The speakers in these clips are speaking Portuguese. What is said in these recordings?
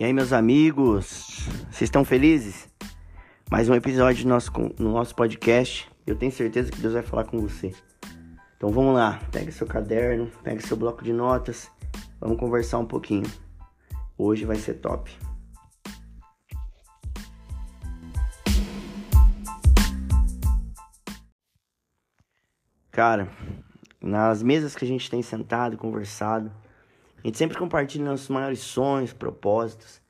E aí, meus amigos, vocês estão felizes? Mais um episódio no nosso, no nosso podcast. Eu tenho certeza que Deus vai falar com você. Então vamos lá, pega seu caderno, pega seu bloco de notas, vamos conversar um pouquinho. Hoje vai ser top. Cara, nas mesas que a gente tem sentado, conversado, a gente sempre compartilha nossos maiores sonhos, propósitos.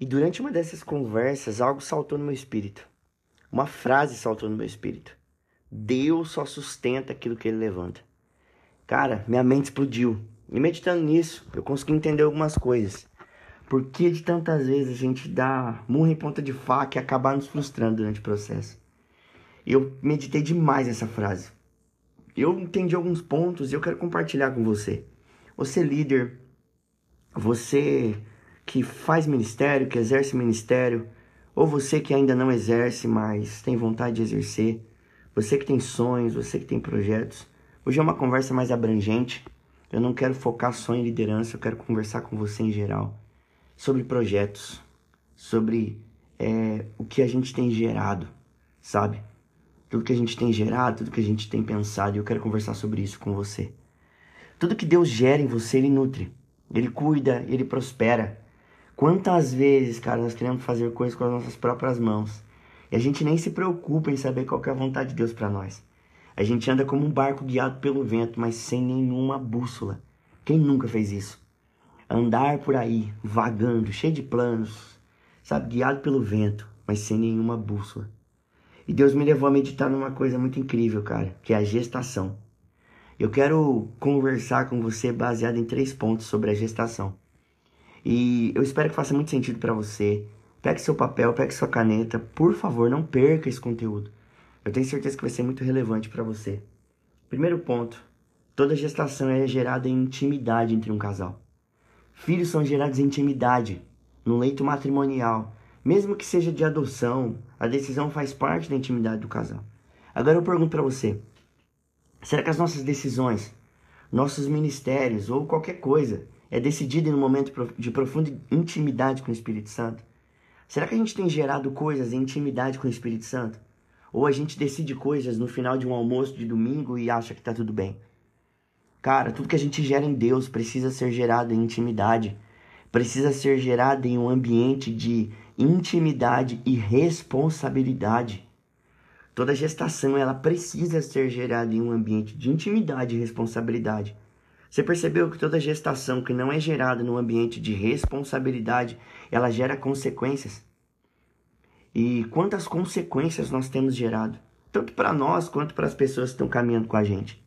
E durante uma dessas conversas, algo saltou no meu espírito. Uma frase saltou no meu espírito. Deus só sustenta aquilo que ele levanta. Cara, minha mente explodiu. E meditando nisso, eu consegui entender algumas coisas. Por que de tantas vezes a gente dá murro em ponta de faca e acabar nos frustrando durante o processo? Eu meditei demais essa frase. Eu entendi alguns pontos e eu quero compartilhar com você. Você líder, você que faz ministério, que exerce ministério, ou você que ainda não exerce, mas tem vontade de exercer, você que tem sonhos, você que tem projetos. Hoje é uma conversa mais abrangente. Eu não quero focar só em liderança, eu quero conversar com você em geral sobre projetos, sobre é, o que a gente tem gerado, sabe? Tudo que a gente tem gerado, tudo que a gente tem pensado, e eu quero conversar sobre isso com você. Tudo que Deus gera em você, Ele nutre. Ele cuida, Ele prospera. Quantas vezes, cara, nós queremos fazer coisas com as nossas próprias mãos e a gente nem se preocupa em saber qual é a vontade de Deus para nós. A gente anda como um barco guiado pelo vento, mas sem nenhuma bússola. Quem nunca fez isso? Andar por aí, vagando, cheio de planos, sabe, guiado pelo vento, mas sem nenhuma bússola. E Deus me levou a meditar numa coisa muito incrível, cara, que é a gestação. Eu quero conversar com você baseado em três pontos sobre a gestação. E eu espero que faça muito sentido para você. Pegue seu papel, pegue sua caneta. Por favor, não perca esse conteúdo. Eu tenho certeza que vai ser muito relevante para você. Primeiro ponto: toda gestação é gerada em intimidade entre um casal. Filhos são gerados em intimidade, no leito matrimonial. Mesmo que seja de adoção, a decisão faz parte da intimidade do casal. Agora eu pergunto para você: Será que as nossas decisões, nossos ministérios ou qualquer coisa é decidida em um momento de profunda intimidade com o Espírito Santo? Será que a gente tem gerado coisas em intimidade com o Espírito Santo? Ou a gente decide coisas no final de um almoço de domingo e acha que tá tudo bem? Cara, tudo que a gente gera em Deus precisa ser gerado em intimidade. Precisa ser gerado em um ambiente de intimidade e responsabilidade. Toda gestação ela precisa ser gerada em um ambiente de intimidade e responsabilidade. Você percebeu que toda gestação que não é gerada num ambiente de responsabilidade, ela gera consequências? E quantas consequências nós temos gerado, tanto para nós quanto para as pessoas que estão caminhando com a gente?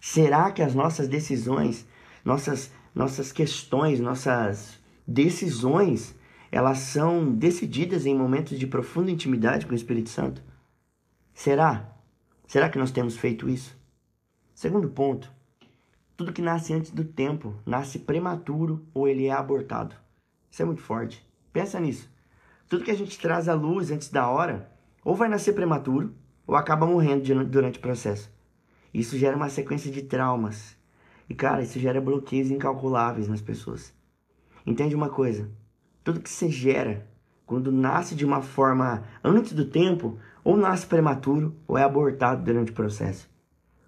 Será que as nossas decisões, nossas nossas questões, nossas decisões, elas são decididas em momentos de profunda intimidade com o Espírito Santo? Será? Será que nós temos feito isso? Segundo ponto, tudo que nasce antes do tempo nasce prematuro ou ele é abortado. Isso é muito forte. Pensa nisso. Tudo que a gente traz à luz antes da hora ou vai nascer prematuro ou acaba morrendo durante o processo. Isso gera uma sequência de traumas. E cara, isso gera bloqueios incalculáveis nas pessoas. Entende uma coisa? Tudo que você gera quando nasce de uma forma antes do tempo, ou nasce prematuro ou é abortado durante o processo.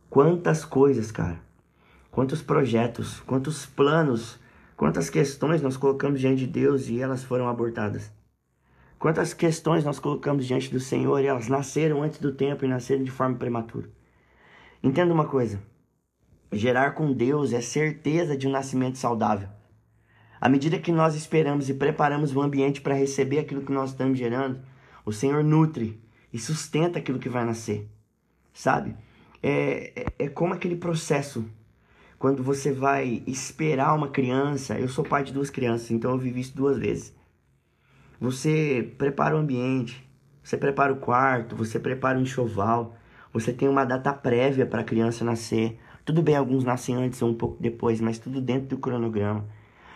Quantas coisas, cara. Quantos projetos, quantos planos, quantas questões nós colocamos diante de Deus e elas foram abortadas. Quantas questões nós colocamos diante do Senhor e elas nasceram antes do tempo e nasceram de forma prematura. Entenda uma coisa: gerar com Deus é certeza de um nascimento saudável. À medida que nós esperamos e preparamos o ambiente para receber aquilo que nós estamos gerando, o Senhor nutre e sustenta aquilo que vai nascer. Sabe? É, é, é como aquele processo. Quando você vai esperar uma criança, eu sou pai de duas crianças, então eu vivi isso duas vezes. Você prepara o ambiente, você prepara o quarto, você prepara o enxoval, você tem uma data prévia para a criança nascer. Tudo bem, alguns nascem antes ou um pouco depois, mas tudo dentro do cronograma.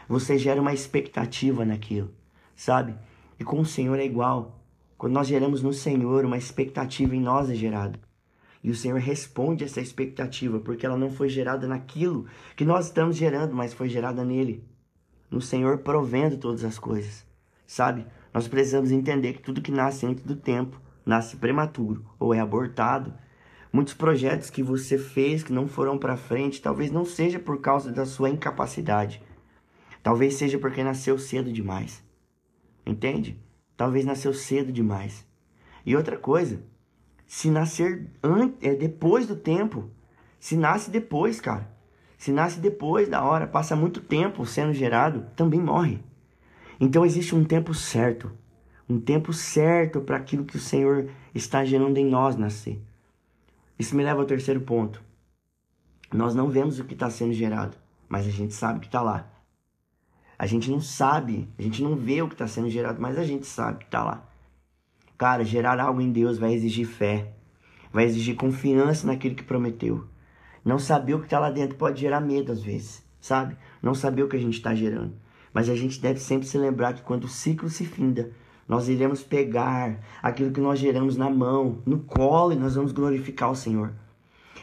Você gera uma expectativa naquilo, sabe? E com o Senhor é igual. Quando nós geramos no Senhor, uma expectativa em nós é gerada. E o Senhor responde essa expectativa, porque ela não foi gerada naquilo que nós estamos gerando, mas foi gerada nele. No Senhor provendo todas as coisas. sabe? Nós precisamos entender que tudo que nasce antes do tempo nasce prematuro ou é abortado. Muitos projetos que você fez que não foram para frente, talvez não seja por causa da sua incapacidade. Talvez seja porque nasceu cedo demais. Entende? Talvez nasceu cedo demais. E outra coisa, se nascer é depois do tempo, se nasce depois, cara. Se nasce depois da hora, passa muito tempo sendo gerado, também morre. Então existe um tempo certo, um tempo certo para aquilo que o Senhor está gerando em nós nascer. Isso me leva ao terceiro ponto. Nós não vemos o que está sendo gerado, mas a gente sabe que está lá. A gente não sabe, a gente não vê o que está sendo gerado, mas a gente sabe que está lá. Cara, gerar algo em Deus vai exigir fé, vai exigir confiança naquilo que prometeu. Não saber o que está lá dentro pode gerar medo às vezes, sabe? Não saber o que a gente está gerando. Mas a gente deve sempre se lembrar que quando o ciclo se finda, nós iremos pegar aquilo que nós geramos na mão, no colo, e nós vamos glorificar o Senhor.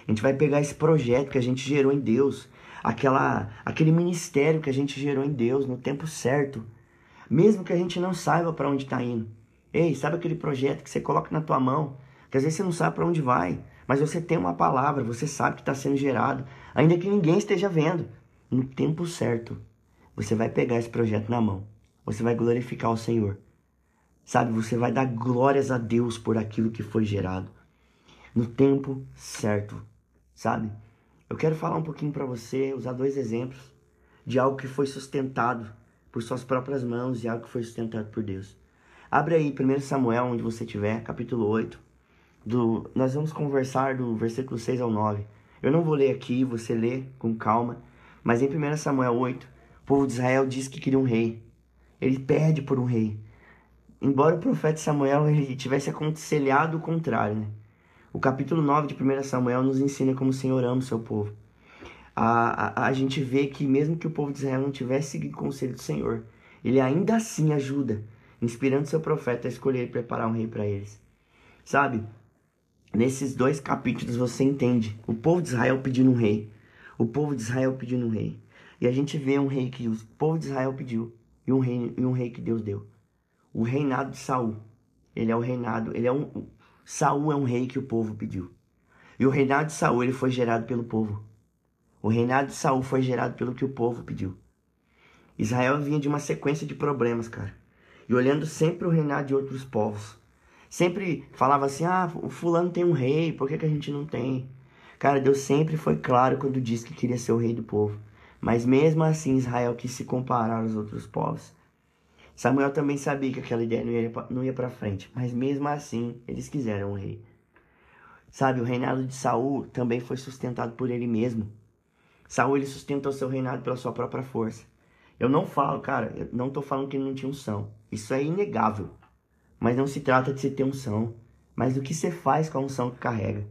A gente vai pegar esse projeto que a gente gerou em Deus, aquela, aquele ministério que a gente gerou em Deus no tempo certo, mesmo que a gente não saiba para onde está indo. Ei, sabe aquele projeto que você coloca na tua mão, que às vezes você não sabe para onde vai, mas você tem uma palavra, você sabe que está sendo gerado, ainda que ninguém esteja vendo. No tempo certo, você vai pegar esse projeto na mão, você vai glorificar o Senhor. Sabe, você vai dar glórias a Deus por aquilo que foi gerado. No tempo certo, sabe? Eu quero falar um pouquinho para você, usar dois exemplos de algo que foi sustentado por suas próprias mãos e algo que foi sustentado por Deus. Abre aí 1 Samuel, onde você estiver, capítulo 8. Do, nós vamos conversar do versículo 6 ao 9. Eu não vou ler aqui, você lê com calma. Mas em 1 Samuel 8, o povo de Israel diz que queria um rei. Ele pede por um rei. Embora o profeta Samuel ele tivesse aconselhado o contrário, né? O capítulo 9 de 1 Samuel nos ensina como o Senhor ama o seu povo. A, a, a gente vê que mesmo que o povo de Israel não tivesse seguido o conselho do Senhor, ele ainda assim ajuda inspirando seu profeta a escolher e preparar um rei para eles. Sabe? Nesses dois capítulos você entende o povo de Israel pedindo um rei, o povo de Israel pedindo um rei. E a gente vê um rei que o povo de Israel pediu e um rei, e um rei que Deus deu. O reinado de Saul. Ele é o reinado, ele é um Saul é um rei que o povo pediu. E o reinado de Saul ele foi gerado pelo povo. O reinado de Saul foi gerado pelo que o povo pediu. Israel vinha de uma sequência de problemas, cara e olhando sempre o reinado de outros povos. Sempre falava assim: ah, o fulano tem um rei, por que, que a gente não tem? Cara, Deus sempre foi claro quando disse que queria ser o rei do povo. Mas mesmo assim, Israel quis se comparar aos outros povos. Samuel também sabia que aquela ideia não ia, não ia para frente, mas mesmo assim, eles quiseram um rei. Sabe, o reinado de Saul também foi sustentado por ele mesmo. Saul ele sustentou seu reinado pela sua própria força. Eu não falo, cara, eu não tô falando que ele não tinha unção. Isso é inegável. Mas não se trata de você ter unção, mas do que você faz com a unção que carrega.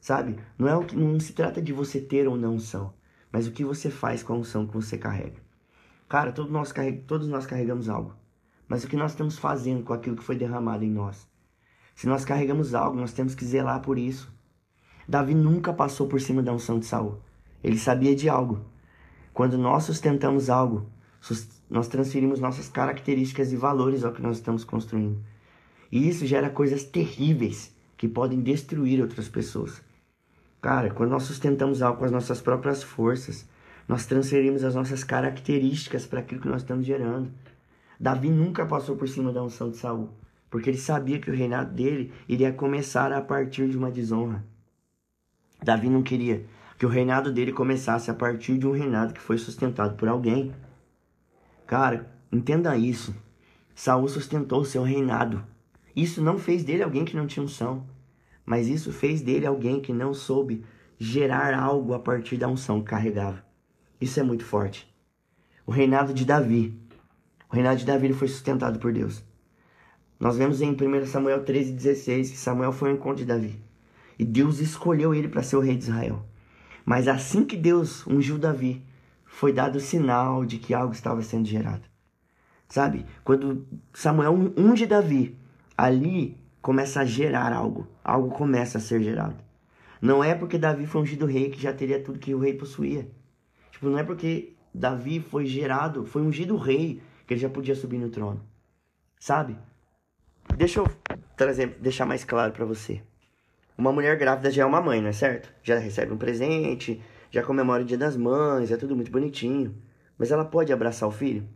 Sabe? Não, é o que, não se trata de você ter ou não unção, mas o que você faz com a unção que você carrega. Cara, todos nós, todos nós carregamos algo. Mas o que nós estamos fazendo com aquilo que foi derramado em nós? Se nós carregamos algo, nós temos que zelar por isso. Davi nunca passou por cima da unção de Saul. Ele sabia de algo. Quando nós sustentamos algo, nós transferimos nossas características e valores ao que nós estamos construindo. E isso gera coisas terríveis que podem destruir outras pessoas. Cara, quando nós sustentamos algo com as nossas próprias forças, nós transferimos as nossas características para aquilo que nós estamos gerando. Davi nunca passou por cima da unção de Saul, porque ele sabia que o reinado dele iria começar a partir de uma desonra. Davi não queria que o reinado dele começasse a partir de um reinado que foi sustentado por alguém. Cara, entenda isso. Saul sustentou o seu reinado. Isso não fez dele alguém que não tinha unção, mas isso fez dele alguém que não soube gerar algo a partir da unção que carregava. Isso é muito forte. O reinado de Davi. O reinado de Davi foi sustentado por Deus. Nós vemos em 1 Samuel 13,16 que Samuel foi ao encontro de Davi. E Deus escolheu ele para ser o rei de Israel. Mas assim que Deus ungiu Davi, foi dado o sinal de que algo estava sendo gerado. Sabe? Quando Samuel unge Davi, ali começa a gerar algo. Algo começa a ser gerado. Não é porque Davi foi ungido rei que já teria tudo que o rei possuía. Tipo, não é porque Davi foi gerado, foi ungido rei, que ele já podia subir no trono. Sabe? Deixa eu trazer, deixar mais claro para você. Uma mulher grávida já é uma mãe, não é certo? Já recebe um presente, já comemora o dia das mães, é tudo muito bonitinho. Mas ela pode abraçar o filho?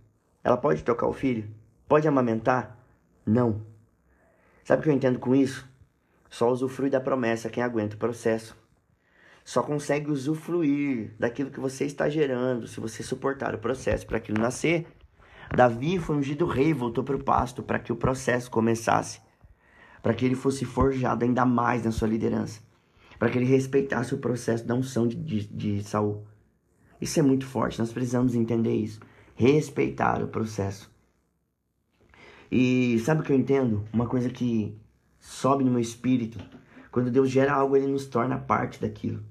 Ela pode tocar o filho? Pode amamentar? Não. Sabe o que eu entendo com isso? Só usufrui da promessa quem aguenta o processo. Só consegue usufruir daquilo que você está gerando se você suportar o processo para aquilo nascer. Davi foi ungido rei, voltou para o pasto para que o processo começasse, para que ele fosse forjado ainda mais na sua liderança, para que ele respeitasse o processo da unção de, de, de Saul. Isso é muito forte, nós precisamos entender isso. Respeitar o processo. E sabe o que eu entendo? Uma coisa que sobe no meu espírito. Quando Deus gera algo, ele nos torna parte daquilo.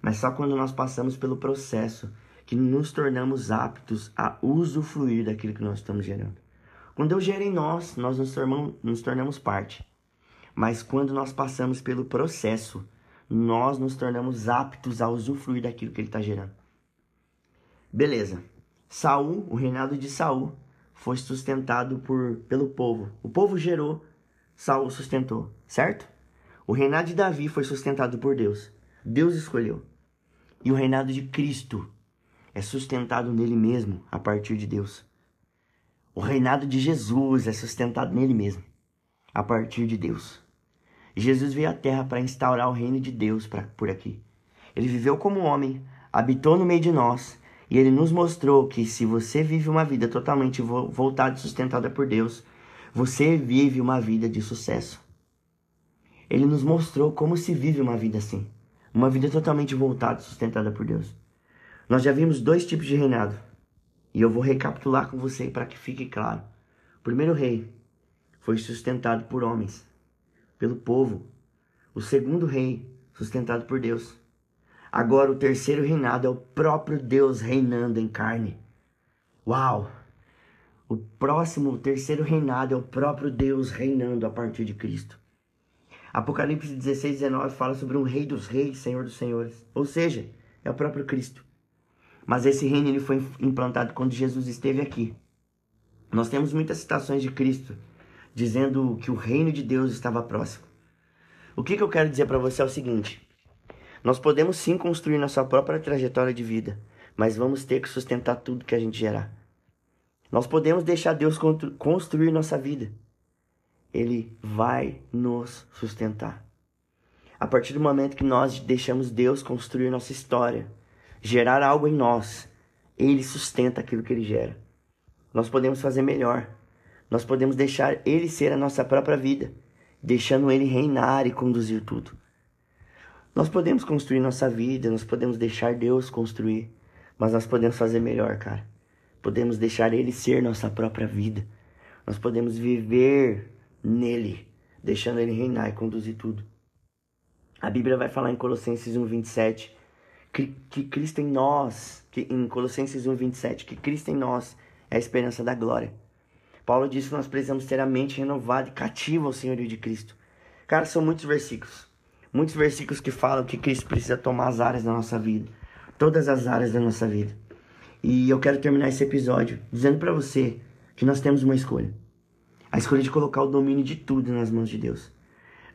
Mas só quando nós passamos pelo processo que nos tornamos aptos a usufruir daquilo que nós estamos gerando. Quando Deus gera em nós, nós nos tornamos, nos tornamos parte. Mas quando nós passamos pelo processo, nós nos tornamos aptos a usufruir daquilo que ele está gerando. Beleza. Saul, o reinado de Saul, foi sustentado por, pelo povo. O povo gerou, Saul sustentou, certo? O reinado de Davi foi sustentado por Deus. Deus escolheu. E o reinado de Cristo é sustentado nele mesmo, a partir de Deus. O reinado de Jesus é sustentado nele mesmo, a partir de Deus. Jesus veio à terra para instaurar o reino de Deus pra, por aqui. Ele viveu como homem, habitou no meio de nós e ele nos mostrou que se você vive uma vida totalmente voltada e sustentada por Deus, você vive uma vida de sucesso. Ele nos mostrou como se vive uma vida assim. Uma vida totalmente voltada e sustentada por Deus. Nós já vimos dois tipos de reinado. E eu vou recapitular com você para que fique claro. O primeiro rei foi sustentado por homens, pelo povo. O segundo rei, sustentado por Deus. Agora o terceiro reinado é o próprio Deus reinando em carne. Uau! O próximo, o terceiro reinado é o próprio Deus reinando a partir de Cristo. Apocalipse 16, 19 fala sobre um rei dos reis, senhor dos senhores. Ou seja, é o próprio Cristo. Mas esse reino ele foi implantado quando Jesus esteve aqui. Nós temos muitas citações de Cristo dizendo que o reino de Deus estava próximo. O que, que eu quero dizer para você é o seguinte: nós podemos sim construir nossa própria trajetória de vida, mas vamos ter que sustentar tudo que a gente gerar. Nós podemos deixar Deus construir nossa vida. Ele vai nos sustentar. A partir do momento que nós deixamos Deus construir nossa história, gerar algo em nós, Ele sustenta aquilo que Ele gera. Nós podemos fazer melhor. Nós podemos deixar Ele ser a nossa própria vida, deixando Ele reinar e conduzir tudo. Nós podemos construir nossa vida, nós podemos deixar Deus construir, mas nós podemos fazer melhor, cara. Podemos deixar Ele ser nossa própria vida. Nós podemos viver nele, deixando Ele reinar e conduzir tudo. A Bíblia vai falar em Colossenses 1:27 que, que Cristo em nós, que em Colossenses 1:27 que Cristo em nós é a esperança da glória. Paulo diz que nós precisamos ter a mente renovada e cativa ao senhorio de Cristo. Cara, são muitos versículos muitos versículos que falam que Cristo precisa tomar as áreas da nossa vida, todas as áreas da nossa vida. E eu quero terminar esse episódio dizendo para você que nós temos uma escolha. A escolha de colocar o domínio de tudo nas mãos de Deus.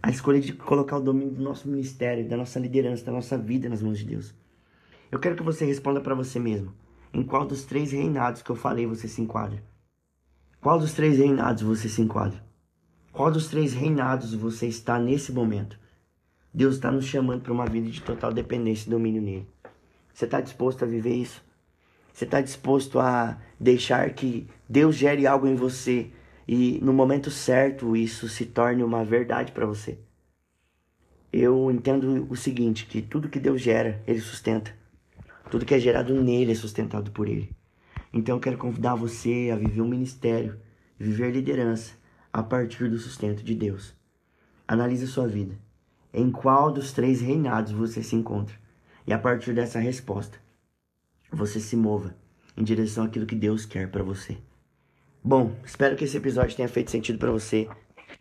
A escolha de colocar o domínio do nosso ministério, da nossa liderança, da nossa vida nas mãos de Deus. Eu quero que você responda para você mesmo. Em qual dos três reinados que eu falei você se enquadra? Qual dos três reinados você se enquadra? Qual dos três reinados você está nesse momento? Deus está nos chamando para uma vida de total dependência e domínio nele. Você está disposto a viver isso? Você está disposto a deixar que Deus gere algo em você e no momento certo isso se torne uma verdade para você? Eu entendo o seguinte, que tudo que Deus gera, Ele sustenta. Tudo que é gerado nele é sustentado por Ele. Então eu quero convidar você a viver um ministério, viver liderança a partir do sustento de Deus. Analise a sua vida. Em qual dos três reinados você se encontra? E a partir dessa resposta, você se mova em direção àquilo que Deus quer para você. Bom, espero que esse episódio tenha feito sentido para você.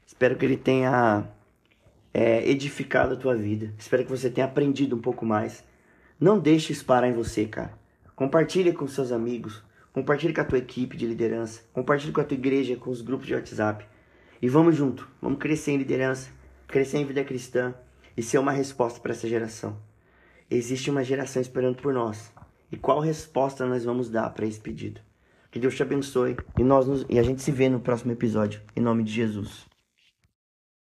Espero que ele tenha é, edificado a tua vida. Espero que você tenha aprendido um pouco mais. Não deixe isso parar em você, cara. Compartilhe com seus amigos. Compartilhe com a tua equipe de liderança. Compartilhe com a tua igreja, com os grupos de WhatsApp. E vamos junto. Vamos crescer em liderança, crescer em vida cristã e ser uma resposta para essa geração. Existe uma geração esperando por nós. E qual resposta nós vamos dar para esse pedido? Que Deus te abençoe e nós nos... e a gente se vê no próximo episódio. Em nome de Jesus.